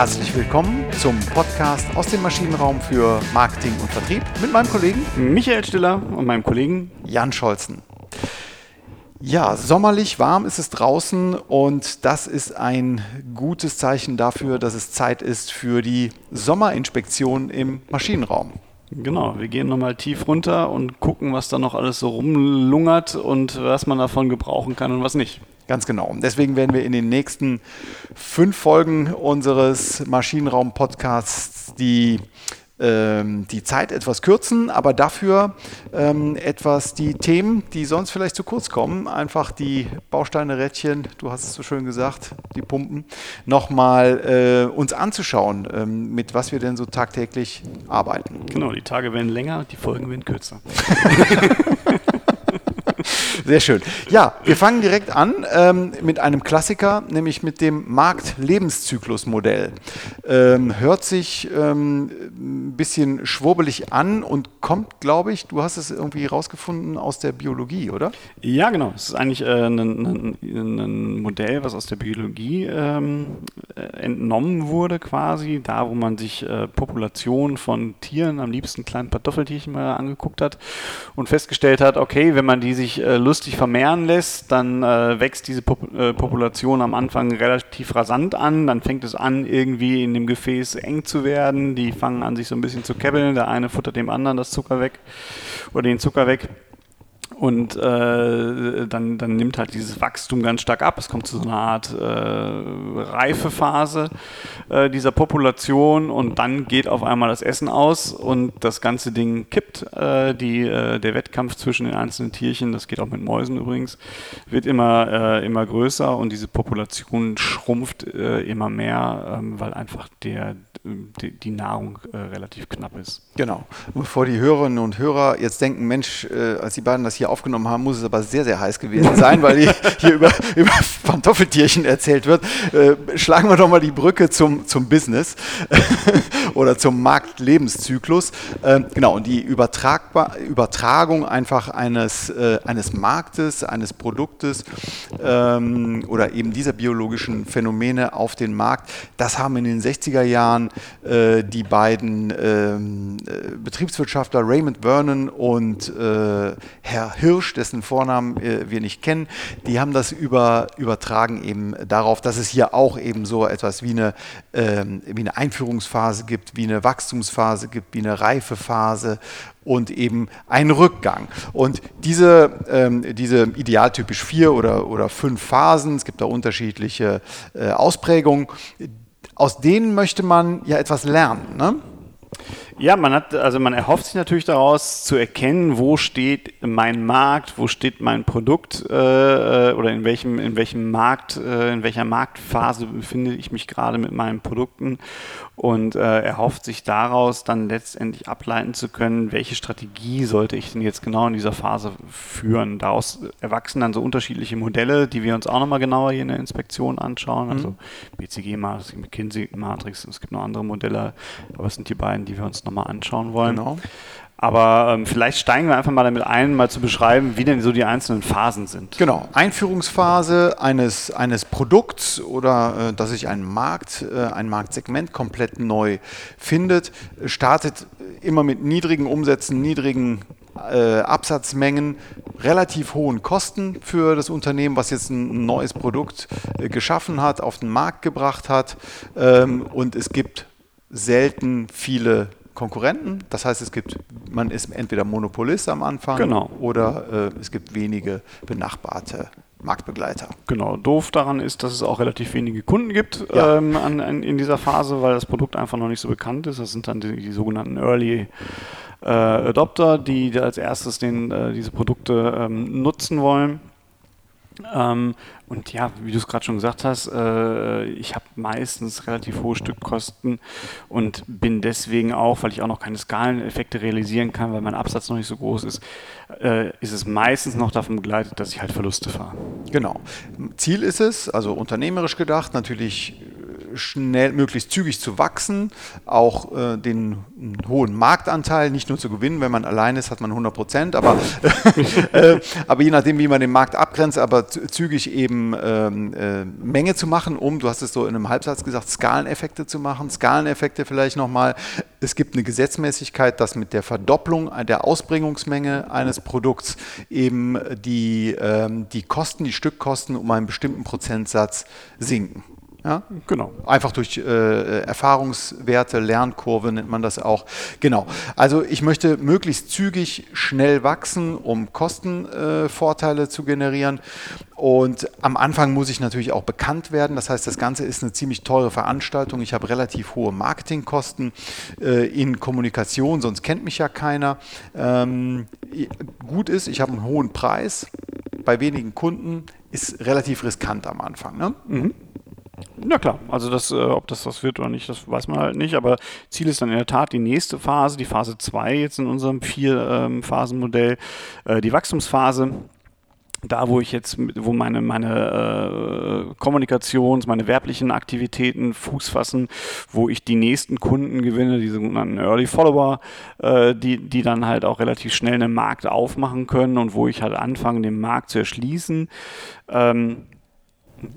Herzlich willkommen zum Podcast aus dem Maschinenraum für Marketing und Vertrieb mit meinem Kollegen Michael Stiller und meinem Kollegen Jan Scholzen. Ja, sommerlich warm ist es draußen und das ist ein gutes Zeichen dafür, dass es Zeit ist für die Sommerinspektion im Maschinenraum. Genau, wir gehen nochmal tief runter und gucken, was da noch alles so rumlungert und was man davon gebrauchen kann und was nicht. Ganz genau. Deswegen werden wir in den nächsten fünf Folgen unseres Maschinenraum-Podcasts die ähm, die Zeit etwas kürzen, aber dafür ähm, etwas die Themen, die sonst vielleicht zu kurz kommen, einfach die Bausteine, Rädchen, du hast es so schön gesagt, die Pumpen, nochmal äh, uns anzuschauen, ähm, mit was wir denn so tagtäglich arbeiten. Genau, die Tage werden länger, die Folgen werden kürzer. Sehr schön. Ja, wir fangen direkt an ähm, mit einem Klassiker, nämlich mit dem Marktlebenszyklusmodell. Ähm, hört sich ähm, ein bisschen schwurbelig an und kommt, glaube ich, du hast es irgendwie rausgefunden aus der Biologie, oder? Ja, genau. Es ist eigentlich äh, ein, ein, Modell, was aus der Biologie ähm, äh, entnommen wurde, quasi. Da, wo man sich äh, Populationen von Tieren, am liebsten kleinen Kartoffeltierchen mal angeguckt hat und festgestellt hat, okay, wenn man die sich äh, lustig vermehren lässt, dann äh, wächst diese Pop äh, Population am Anfang relativ rasant an. Dann fängt es an, irgendwie in dem Gefäß eng zu werden. Die fangen an, sich so ein bisschen zu kebbeln. Der eine futtert dem anderen das Zucker weg oder den Zucker weg. Und äh, dann, dann nimmt halt dieses Wachstum ganz stark ab. Es kommt zu so einer Art äh, Reifephase äh, dieser Population und dann geht auf einmal das Essen aus und das ganze Ding kippt. Äh, die, äh, der Wettkampf zwischen den einzelnen Tierchen, das geht auch mit Mäusen übrigens, wird immer, äh, immer größer und diese Population schrumpft immer mehr, ähm, weil einfach der, die, die Nahrung relativ knapp ist. Genau. Bevor die Hörerinnen und Hörer jetzt denken, Mensch, als die beiden das hier aufgenommen haben, muss es aber sehr, sehr heiß gewesen sein, weil hier über, über Pantoffeltierchen erzählt wird. Äh, schlagen wir doch mal die Brücke zum, zum Business oder zum Marktlebenszyklus. Äh, genau, und die Übertragbar, Übertragung einfach eines, äh, eines Marktes, eines Produktes ähm, oder eben dieser biologischen Phänomene auf den Markt, das haben in den 60er Jahren äh, die beiden ähm, äh, Betriebswirtschaftler Raymond Vernon und äh, Herr Hirsch, dessen Vornamen äh, wir nicht kennen, die haben das über, übertragen eben darauf, dass es hier auch eben so etwas wie eine, ähm, wie eine Einführungsphase gibt, wie eine Wachstumsphase gibt, wie eine Reifephase und eben einen Rückgang. Und diese, ähm, diese idealtypisch vier oder, oder fünf Phasen, es gibt da unterschiedliche äh, Ausprägungen, aus denen möchte man ja etwas lernen. Ne? Ja, man hat, also man erhofft sich natürlich daraus zu erkennen, wo steht mein Markt, wo steht mein Produkt äh, äh, oder in welchem, in welchem Markt, äh, in welcher Marktphase befinde ich mich gerade mit meinen Produkten und äh, erhofft sich daraus dann letztendlich ableiten zu können, welche Strategie sollte ich denn jetzt genau in dieser Phase führen. Daraus erwachsen dann so unterschiedliche Modelle, die wir uns auch nochmal genauer hier in der Inspektion anschauen, mhm. also BCG-Matrix, McKinsey-Matrix, es gibt noch andere Modelle, aber es sind die beiden, die wir uns nochmal anschauen wollen. Genau. Aber ähm, vielleicht steigen wir einfach mal damit ein, mal zu beschreiben, wie denn so die einzelnen Phasen sind. Genau, Einführungsphase eines, eines Produkts oder äh, dass sich ein Markt, äh, ein Marktsegment komplett neu findet, startet immer mit niedrigen Umsätzen, niedrigen äh, Absatzmengen, relativ hohen Kosten für das Unternehmen, was jetzt ein neues Produkt äh, geschaffen hat, auf den Markt gebracht hat. Ähm, und es gibt selten viele Konkurrenten. Das heißt, es gibt, man ist entweder Monopolist am Anfang genau. oder äh, es gibt wenige benachbarte Marktbegleiter. Genau, doof daran ist, dass es auch relativ wenige Kunden gibt ja. ähm, an, an, in dieser Phase, weil das Produkt einfach noch nicht so bekannt ist. Das sind dann die, die sogenannten Early äh, Adopter, die als erstes den, äh, diese Produkte ähm, nutzen wollen. Ähm, und ja, wie du es gerade schon gesagt hast, äh, ich habe meistens relativ hohe Stückkosten und bin deswegen auch, weil ich auch noch keine Skaleneffekte realisieren kann, weil mein Absatz noch nicht so groß ist, äh, ist es meistens noch davon begleitet, dass ich halt Verluste fahre. Genau. Ziel ist es, also unternehmerisch gedacht, natürlich schnell, möglichst zügig zu wachsen, auch äh, den hohen Marktanteil nicht nur zu gewinnen, wenn man allein ist, hat man 100 Prozent, aber, äh, aber je nachdem, wie man den Markt abgrenzt, aber zügig eben ähm, äh, Menge zu machen, um, du hast es so in einem Halbsatz gesagt, Skaleneffekte zu machen. Skaleneffekte vielleicht nochmal. Es gibt eine Gesetzmäßigkeit, dass mit der Verdopplung der Ausbringungsmenge eines Produkts eben die, ähm, die Kosten, die Stückkosten um einen bestimmten Prozentsatz sinken. Ja? Genau. Einfach durch äh, Erfahrungswerte, Lernkurve nennt man das auch. Genau. Also ich möchte möglichst zügig schnell wachsen, um Kostenvorteile äh, zu generieren. Und am Anfang muss ich natürlich auch bekannt werden. Das heißt, das Ganze ist eine ziemlich teure Veranstaltung. Ich habe relativ hohe Marketingkosten äh, in Kommunikation, sonst kennt mich ja keiner. Ähm, gut ist, ich habe einen hohen Preis bei wenigen Kunden, ist relativ riskant am Anfang. Ne? Mhm. Na klar, also das, äh, ob das was wird oder nicht, das weiß man halt nicht. Aber Ziel ist dann in der Tat die nächste Phase, die Phase 2 jetzt in unserem Vier-Phasen-Modell, ähm, äh, die Wachstumsphase da, wo ich jetzt, wo meine, meine äh, Kommunikations-, meine werblichen Aktivitäten Fuß fassen, wo ich die nächsten Kunden gewinne, die sogenannten Early Follower, äh, die, die dann halt auch relativ schnell einen Markt aufmachen können und wo ich halt anfange, den Markt zu erschließen. Ähm,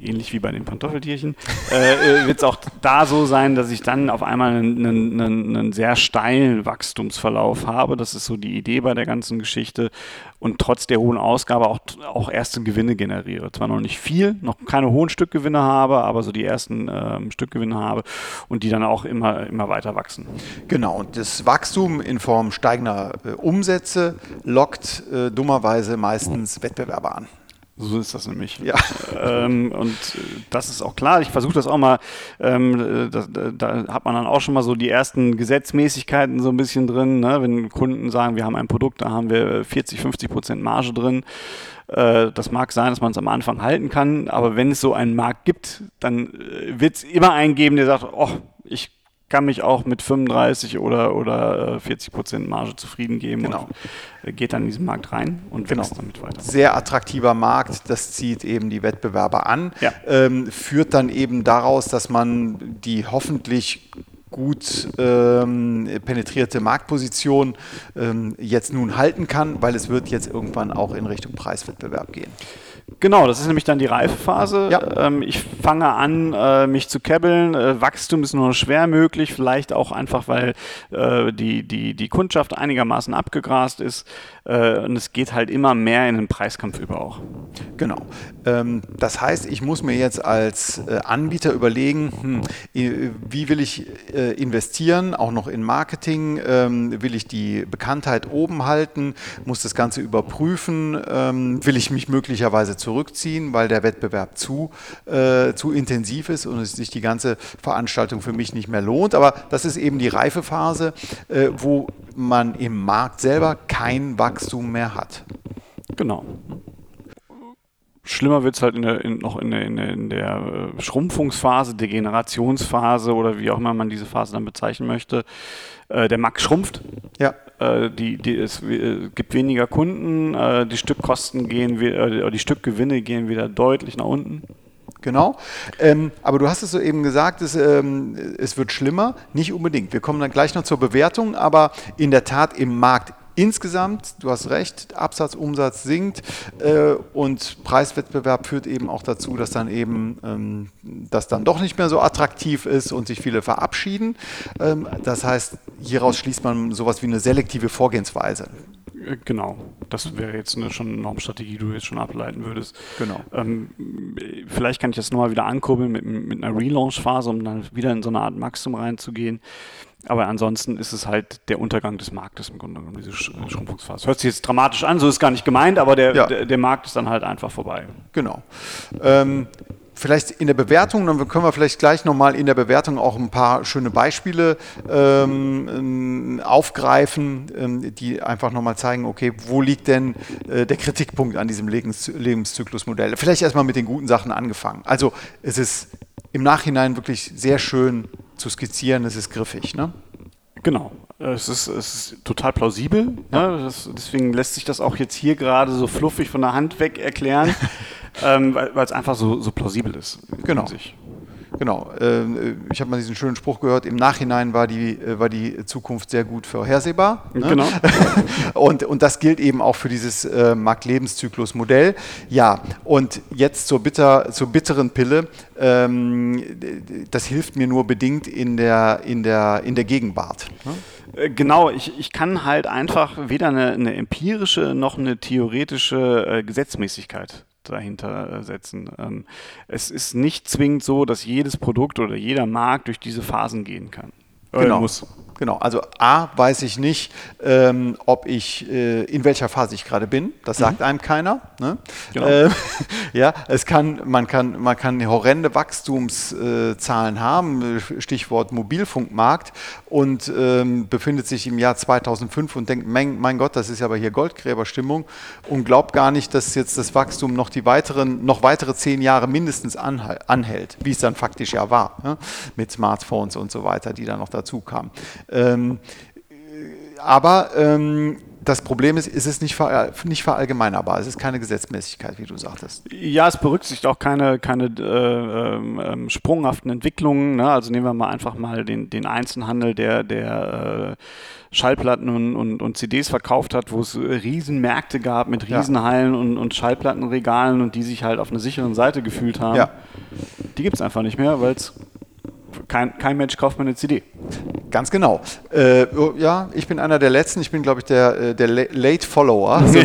ähnlich wie bei den Pantoffeltierchen, äh, äh wird es auch da so sein, dass ich dann auf einmal einen, einen, einen, sehr steilen Wachstumsverlauf habe. Das ist so die Idee bei der ganzen Geschichte. Und trotz der hohen Ausgabe auch, auch erste Gewinne generiere. Zwar noch nicht viel, noch keine hohen Stückgewinne habe, aber so die ersten ähm, Stückgewinne habe und die dann auch immer, immer weiter wachsen. Genau, und das Wachstum in Form steigender äh, Umsätze lockt äh, dummerweise meistens Wettbewerber an. So ist das nämlich. Ja. Ähm, und das ist auch klar. Ich versuche das auch mal, ähm, da, da, hat man dann auch schon mal so die ersten Gesetzmäßigkeiten so ein bisschen drin. Ne? Wenn Kunden sagen, wir haben ein Produkt, da haben wir 40, 50 Prozent Marge drin. Äh, das mag sein, dass man es am Anfang halten kann, aber wenn es so einen Markt gibt, dann äh, wird es immer einen geben, der sagt, oh, ich kann mich auch mit 35 oder, oder 40 äh, Prozent Marge zufrieden geben genau. und äh, geht dann in diesen Markt rein und genau. wächst damit weiter. Sehr attraktiver Markt, das zieht eben die Wettbewerber an, ja. ähm, führt dann eben daraus, dass man die hoffentlich gut ähm, penetrierte Marktposition ähm, jetzt nun halten kann, weil es wird jetzt irgendwann auch in Richtung Preiswettbewerb gehen. Genau, das ist nämlich dann die Reifephase. Ja. Ähm, ich fange an, äh, mich zu kebbeln. Äh, Wachstum ist nur schwer möglich, vielleicht auch einfach, weil äh, die, die, die Kundschaft einigermaßen abgegrast ist. Äh, und es geht halt immer mehr in den Preiskampf über auch. Genau. Ähm, das heißt, ich muss mir jetzt als äh, Anbieter überlegen, hm, wie will ich äh, investieren, auch noch in Marketing, ähm, will ich die Bekanntheit oben halten, muss das Ganze überprüfen, ähm, will ich mich möglicherweise zurückziehen, weil der Wettbewerb zu, äh, zu intensiv ist und es sich die ganze Veranstaltung für mich nicht mehr lohnt. Aber das ist eben die Reifephase, äh, wo man im Markt selber kein Wachstum mehr hat. Genau. Schlimmer wird es halt in der, in, noch in der, in der, in der äh, Schrumpfungsphase, Degenerationsphase oder wie auch immer man diese Phase dann bezeichnen möchte. Äh, der Markt schrumpft. Ja. Äh, die, die, es äh, gibt weniger Kunden, äh, die Stückkosten gehen, die Stückgewinne gehen wieder deutlich nach unten. Genau. Ähm, aber du hast es so eben gesagt, es, ähm, es wird schlimmer. Nicht unbedingt. Wir kommen dann gleich noch zur Bewertung, aber in der Tat im Markt Insgesamt, du hast recht, Absatz, Umsatz sinkt äh, und Preiswettbewerb führt eben auch dazu, dass dann eben ähm, das dann doch nicht mehr so attraktiv ist und sich viele verabschieden. Ähm, das heißt, hieraus schließt man sowas wie eine selektive Vorgehensweise. Äh, genau, das wäre jetzt eine, schon eine Normstrategie, die du jetzt schon ableiten würdest. Genau. Ähm, vielleicht kann ich das nochmal wieder ankurbeln mit, mit einer Relaunch-Phase, um dann wieder in so eine Art Maximum reinzugehen. Aber ansonsten ist es halt der Untergang des Marktes im Grunde genommen, diese Schrumpfungsphase. Hört sich jetzt dramatisch an, so ist gar nicht gemeint, aber der, ja. der, der, Markt ist dann halt einfach vorbei. Genau. Ähm, vielleicht in der Bewertung, dann können wir vielleicht gleich nochmal in der Bewertung auch ein paar schöne Beispiele ähm, aufgreifen, ähm, die einfach nochmal zeigen, okay, wo liegt denn äh, der Kritikpunkt an diesem Lebens Lebenszyklusmodell? Vielleicht erstmal mit den guten Sachen angefangen. Also es ist im Nachhinein wirklich sehr schön zu skizzieren, es ist griffig. Ne? Genau, es ist, es ist total plausibel. Ne? Ja. Ne? Das, deswegen lässt sich das auch jetzt hier gerade so fluffig von der Hand weg erklären, ähm, weil es einfach so, so plausibel ist. Genau. Genau. Äh, ich habe mal diesen schönen Spruch gehört, im Nachhinein war die, äh, war die Zukunft sehr gut vorhersehbar. Ne? Genau. und, und das gilt eben auch für dieses äh, Markt-Lebenszyklus-Modell. Ja, und jetzt zur, bitter, zur bitteren Pille. Ähm, das hilft mir nur bedingt in der, in der, in der Gegenwart. Ne? Äh, genau, ich, ich kann halt einfach weder eine, eine empirische noch eine theoretische äh, Gesetzmäßigkeit dahinter äh, setzen. Ähm, es ist nicht zwingend so, dass jedes Produkt oder jeder Markt durch diese Phasen gehen kann. Genau. Muss. Genau, also A weiß ich nicht, ähm, ob ich äh, in welcher Phase ich gerade bin. Das sagt mhm. einem keiner. Ne? Genau. Äh, ja, es kann, man kann, man kann horrende Wachstumszahlen äh, haben, Stichwort Mobilfunkmarkt, und ähm, befindet sich im Jahr 2005 und denkt, mein, mein, Gott, das ist ja aber hier Goldgräberstimmung und glaubt gar nicht, dass jetzt das Wachstum noch die weiteren, noch weitere zehn Jahre mindestens anhält, wie es dann faktisch ja war, ne? mit Smartphones und so weiter, die dann noch dazu kamen. Ähm, aber ähm, das Problem ist, ist es nicht, ver, nicht verallgemeinerbar. Es ist keine Gesetzmäßigkeit, wie du sagtest. Ja, es berücksichtigt auch keine, keine äh, äh, sprunghaften Entwicklungen. Ne? Also nehmen wir mal einfach mal den, den Einzelhandel, der, der äh, Schallplatten und, und, und, CDs verkauft hat, wo es Riesenmärkte gab mit Riesenhallen ja. und, und Schallplattenregalen und die sich halt auf einer sicheren Seite gefühlt haben. Ja. Die gibt es einfach nicht mehr, weil kein, kein Mensch kauft mir eine CD. Ganz genau. Äh, oh, ja, ich bin einer der Letzten. Ich bin, glaube ich, der, äh, der Late Follower. So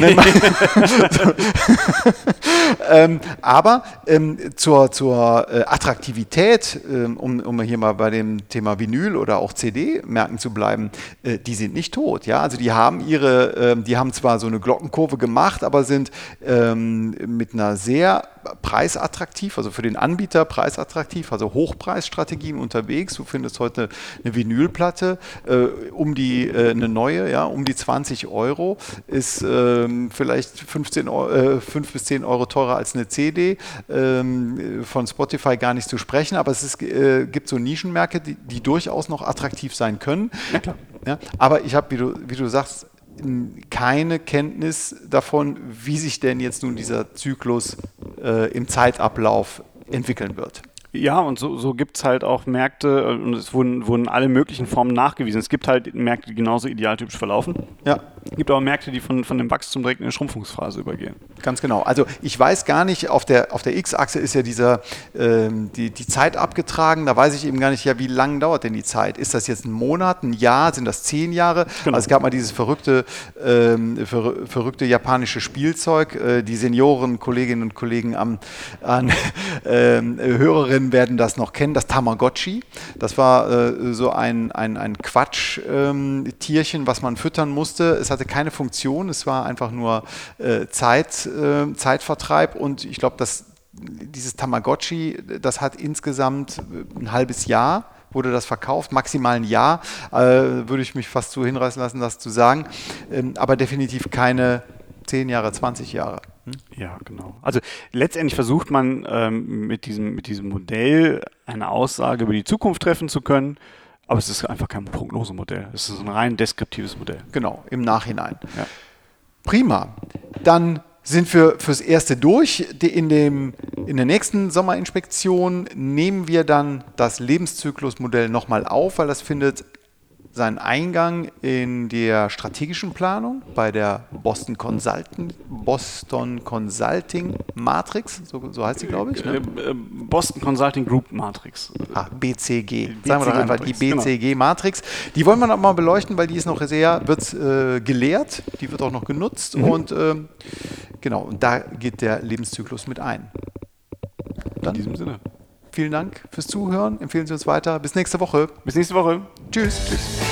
ähm, aber ähm, zur, zur äh, Attraktivität, ähm, um, um hier mal bei dem Thema Vinyl oder auch CD-Märkten zu bleiben, äh, die sind nicht tot. Ja? Also die haben ihre, ähm, die haben zwar so eine Glockenkurve gemacht, aber sind ähm, mit einer sehr preisattraktiv, also für den Anbieter preisattraktiv, also Hochpreisstrategien unterwegs. Du findest heute eine Vinylplatte äh, um die äh, eine neue, ja, um die 20 Euro ist ähm, vielleicht 15 Euro, äh, 5 bis 10 Euro teurer als eine CD. Ähm, von Spotify gar nicht zu sprechen, aber es ist, äh, gibt so Nischenmärkte, die, die, durchaus noch attraktiv sein können. Ja, klar. Ja, aber ich habe, wie du, wie du sagst, keine Kenntnis davon, wie sich denn jetzt nun dieser Zyklus äh, im Zeitablauf entwickeln wird. Ja, und so, so gibt es halt auch Märkte, äh, und es wurden, wurden alle möglichen Formen nachgewiesen. Es gibt halt Märkte, die genauso idealtypisch verlaufen. Ja. Es gibt aber Märkte, die von, von dem Wachstum direkt in eine Schrumpfungsphase übergehen. Ganz genau. Also ich weiß gar nicht, auf der, auf der X-Achse ist ja dieser, ähm, die, die Zeit abgetragen. Da weiß ich eben gar nicht, ja, wie lange dauert denn die Zeit? Ist das jetzt ein Monat, ein Jahr, sind das zehn Jahre? Genau. Also es gab mal dieses verrückte, ähm, ver, verrückte japanische Spielzeug. Äh, die Senioren, Kolleginnen und Kollegen am, an ähm, Hörerinnen werden das noch kennen, das Tamagotchi. Das war äh, so ein, ein, ein Quatsch-Tierchen, ähm, was man füttern musste. Es hat hatte keine Funktion, es war einfach nur äh, Zeit, äh, Zeitvertreib und ich glaube, dass dieses Tamagotchi, das hat insgesamt äh, ein halbes Jahr wurde das verkauft, maximal ein Jahr, äh, würde ich mich fast so hinreißen lassen, das zu sagen, ähm, aber definitiv keine 10 Jahre, 20 Jahre. Hm? Ja, genau. Also letztendlich versucht man ähm, mit, diesem, mit diesem Modell eine Aussage über die Zukunft treffen zu können aber es ist einfach kein Prognosemodell. Es ist ein rein deskriptives Modell. Genau, im Nachhinein. Ja. Prima. Dann sind wir fürs Erste durch. In, dem, in der nächsten Sommerinspektion nehmen wir dann das Lebenszyklusmodell nochmal auf, weil das findet seinen Eingang in der strategischen Planung bei der Boston Consulting, Boston Consulting Matrix, so, so heißt sie, glaube ich. Ne? Äh, äh, Boston Consulting Group Matrix. Ah, BCG. BCG Sagen wir doch einfach Matrix, die BCG genau. Matrix. Die wollen wir noch mal beleuchten, weil die ist noch sehr, wird äh, gelehrt, die wird auch noch genutzt mhm. und äh, genau, und da geht der Lebenszyklus mit ein. Dann, in diesem Sinne. Vielen Dank fürs Zuhören. Empfehlen Sie uns weiter. Bis nächste Woche. Bis nächste Woche. Tschüss. Tschüss.